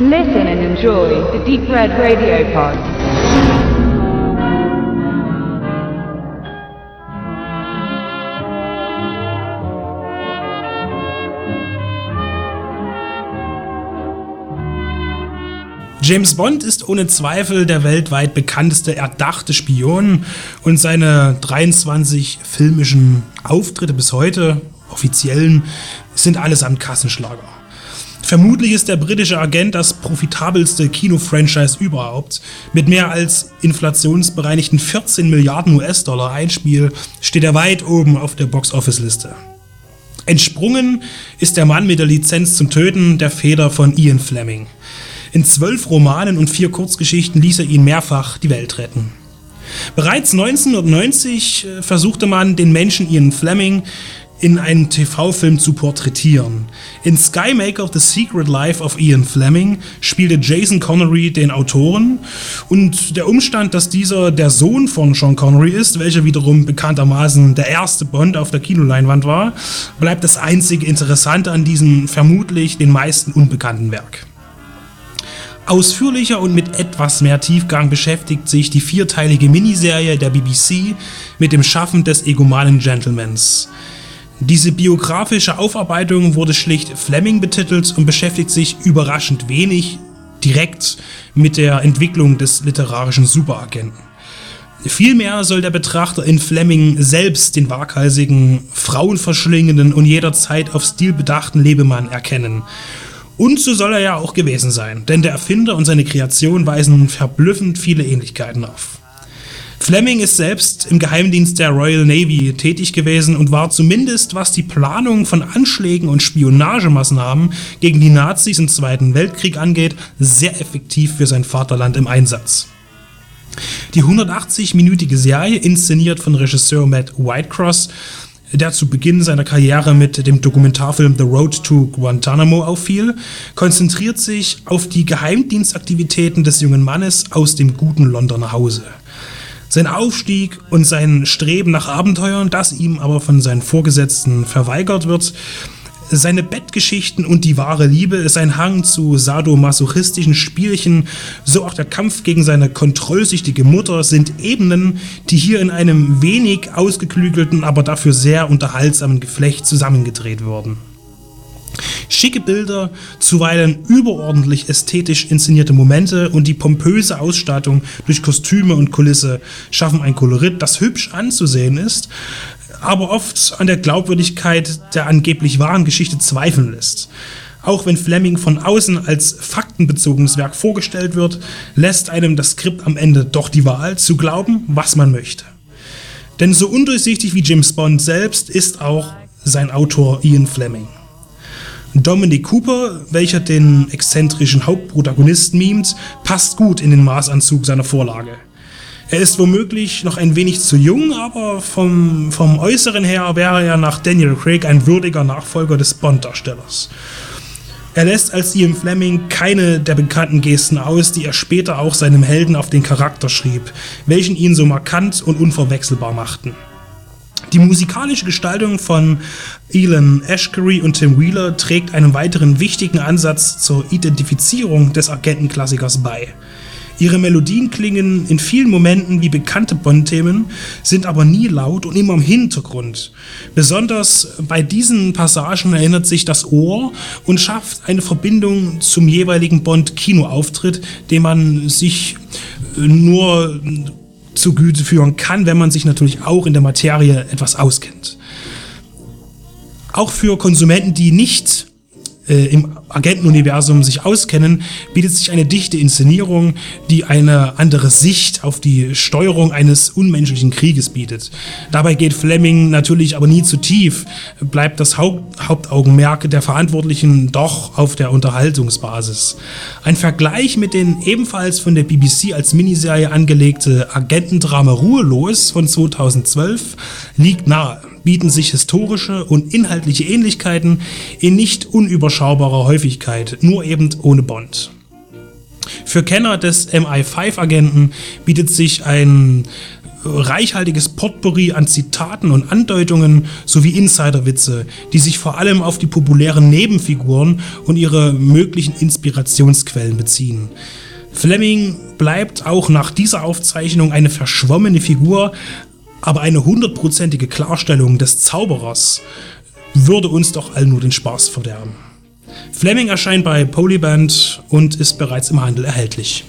Listen and enjoy the Deep Red Radio Pod. James Bond ist ohne Zweifel der weltweit bekannteste erdachte Spion und seine 23 filmischen Auftritte bis heute, offiziellen, sind allesamt Kassenschlager. Vermutlich ist der britische Agent das profitabelste Kino-Franchise überhaupt. Mit mehr als inflationsbereinigten 14 Milliarden US-Dollar Einspiel steht er weit oben auf der Box-Office-Liste. Entsprungen ist der Mann mit der Lizenz zum Töten der Feder von Ian Fleming. In zwölf Romanen und vier Kurzgeschichten ließ er ihn mehrfach die Welt retten. Bereits 1990 äh, versuchte man, den Menschen Ian Fleming in einem TV-Film zu porträtieren. In Skymaker The Secret Life of Ian Fleming spielte Jason Connery den Autoren und der Umstand, dass dieser der Sohn von Sean Connery ist, welcher wiederum bekanntermaßen der erste Bond auf der Kinoleinwand war, bleibt das einzige Interessante an diesem vermutlich den meisten unbekannten Werk. Ausführlicher und mit etwas mehr Tiefgang beschäftigt sich die vierteilige Miniserie der BBC mit dem Schaffen des egomanen Gentlemans. Diese biografische Aufarbeitung wurde schlicht Fleming betitelt und beschäftigt sich überraschend wenig direkt mit der Entwicklung des literarischen Superagenten. Vielmehr soll der Betrachter in Fleming selbst den waghalsigen, frauenverschlingenden und jederzeit auf Stil bedachten Lebemann erkennen und so soll er ja auch gewesen sein, denn der Erfinder und seine Kreation weisen verblüffend viele Ähnlichkeiten auf. Fleming ist selbst im Geheimdienst der Royal Navy tätig gewesen und war zumindest was die Planung von Anschlägen und Spionagemaßnahmen gegen die Nazis im Zweiten Weltkrieg angeht, sehr effektiv für sein Vaterland im Einsatz. Die 180-minütige Serie, inszeniert von Regisseur Matt Whitecross, der zu Beginn seiner Karriere mit dem Dokumentarfilm The Road to Guantanamo auffiel, konzentriert sich auf die Geheimdienstaktivitäten des jungen Mannes aus dem guten Londoner Hause. Sein Aufstieg und sein Streben nach Abenteuern, das ihm aber von seinen Vorgesetzten verweigert wird, seine Bettgeschichten und die wahre Liebe, sein Hang zu sadomasochistischen Spielchen, so auch der Kampf gegen seine kontrollsüchtige Mutter sind Ebenen, die hier in einem wenig ausgeklügelten, aber dafür sehr unterhaltsamen Geflecht zusammengedreht wurden. Schicke Bilder, zuweilen überordentlich ästhetisch inszenierte Momente und die pompöse Ausstattung durch Kostüme und Kulisse schaffen ein Kolorit, das hübsch anzusehen ist, aber oft an der Glaubwürdigkeit der angeblich wahren Geschichte zweifeln lässt. Auch wenn Fleming von außen als faktenbezogenes Werk vorgestellt wird, lässt einem das Skript am Ende doch die Wahl zu glauben, was man möchte. Denn so undurchsichtig wie James Bond selbst ist auch sein Autor Ian Fleming. Dominic Cooper, welcher den exzentrischen Hauptprotagonisten mimt, passt gut in den Maßanzug seiner Vorlage. Er ist womöglich noch ein wenig zu jung, aber vom, vom Äußeren her wäre er nach Daniel Craig ein würdiger Nachfolger des Bond-Darstellers. Er lässt als Ian Fleming keine der bekannten Gesten aus, die er später auch seinem Helden auf den Charakter schrieb, welchen ihn so markant und unverwechselbar machten. Die musikalische Gestaltung von Elon Ashkery und Tim Wheeler trägt einen weiteren wichtigen Ansatz zur Identifizierung des Agentenklassikers bei. Ihre Melodien klingen in vielen Momenten wie bekannte Bond-Themen, sind aber nie laut und immer im Hintergrund. Besonders bei diesen Passagen erinnert sich das Ohr und schafft eine Verbindung zum jeweiligen Bond-Kinoauftritt, den man sich nur zu Güte führen kann, wenn man sich natürlich auch in der Materie etwas auskennt. Auch für Konsumenten, die nicht äh, im Agentenuniversum sich auskennen, bietet sich eine dichte Inszenierung, die eine andere Sicht auf die Steuerung eines unmenschlichen Krieges bietet. Dabei geht Fleming natürlich aber nie zu tief, bleibt das Haupt Hauptaugenmerk der Verantwortlichen doch auf der Unterhaltungsbasis. Ein Vergleich mit den ebenfalls von der BBC als Miniserie angelegte Agentendrama Ruhelos von 2012 liegt nahe bieten sich historische und inhaltliche Ähnlichkeiten in nicht unüberschaubarer Häufigkeit, nur eben ohne Bond. Für Kenner des MI5-Agenten bietet sich ein reichhaltiges Potpourri an Zitaten und Andeutungen sowie Insiderwitze, die sich vor allem auf die populären Nebenfiguren und ihre möglichen Inspirationsquellen beziehen. Fleming bleibt auch nach dieser Aufzeichnung eine verschwommene Figur, aber eine hundertprozentige Klarstellung des Zauberers würde uns doch all nur den Spaß verderben. Fleming erscheint bei Polyband und ist bereits im Handel erhältlich.